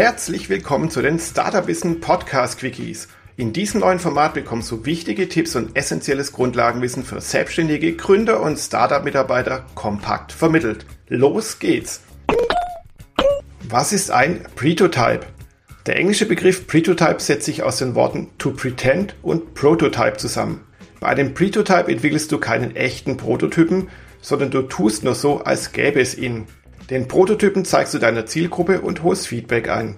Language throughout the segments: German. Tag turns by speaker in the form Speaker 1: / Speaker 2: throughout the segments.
Speaker 1: Herzlich willkommen zu den Startup Wissen Podcast Quickies. In diesem neuen Format bekommst du wichtige Tipps und essentielles Grundlagenwissen für selbstständige Gründer und Startup-Mitarbeiter kompakt vermittelt. Los geht's! Was ist ein Pretotype? Der englische Begriff Pretotype setzt sich aus den Worten to pretend und Prototype zusammen. Bei einem Pretotype entwickelst du keinen echten Prototypen, sondern du tust nur so, als gäbe es ihn. Den Prototypen zeigst du deiner Zielgruppe und holst Feedback ein.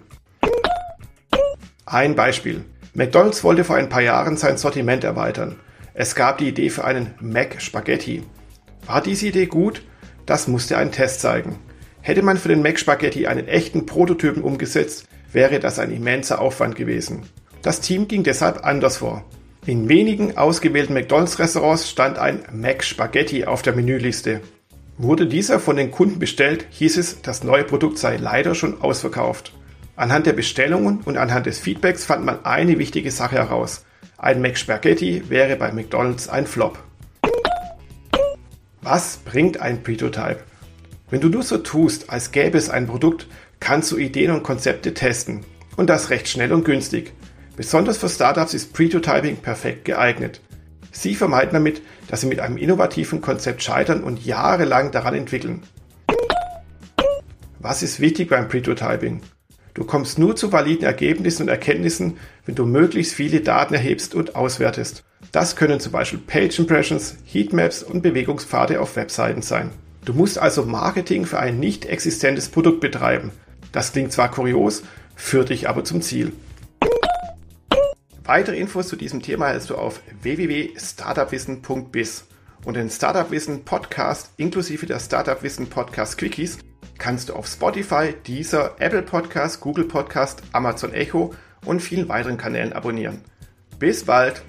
Speaker 1: Ein Beispiel. McDonald's wollte vor ein paar Jahren sein Sortiment erweitern. Es gab die Idee für einen Mac Spaghetti. War diese Idee gut? Das musste ein Test zeigen. Hätte man für den Mac Spaghetti einen echten Prototypen umgesetzt, wäre das ein immenser Aufwand gewesen. Das Team ging deshalb anders vor. In wenigen ausgewählten McDonald's-Restaurants stand ein Mac Spaghetti auf der Menüliste. Wurde dieser von den Kunden bestellt, hieß es, das neue Produkt sei leider schon ausverkauft. Anhand der Bestellungen und anhand des Feedbacks fand man eine wichtige Sache heraus. Ein Mac Spaghetti wäre bei McDonald's ein Flop. Was bringt ein Prototype? Wenn du nur so tust, als gäbe es ein Produkt, kannst du Ideen und Konzepte testen. Und das recht schnell und günstig. Besonders für Startups ist Prototyping perfekt geeignet. Sie vermeiden damit, dass sie mit einem innovativen Konzept scheitern und jahrelang daran entwickeln. Was ist wichtig beim Prototyping? Du kommst nur zu validen Ergebnissen und Erkenntnissen, wenn du möglichst viele Daten erhebst und auswertest. Das können zum Beispiel Page Impressions, Heatmaps und Bewegungspfade auf Webseiten sein. Du musst also Marketing für ein nicht existentes Produkt betreiben. Das klingt zwar kurios, führt dich aber zum Ziel. Weitere Infos zu diesem Thema erhältst du auf www.startupwissen.biz und den Startup Wissen Podcast inklusive der Startup Wissen Podcast Quickies kannst du auf Spotify, Deezer, Apple Podcast, Google Podcast, Amazon Echo und vielen weiteren Kanälen abonnieren. Bis bald!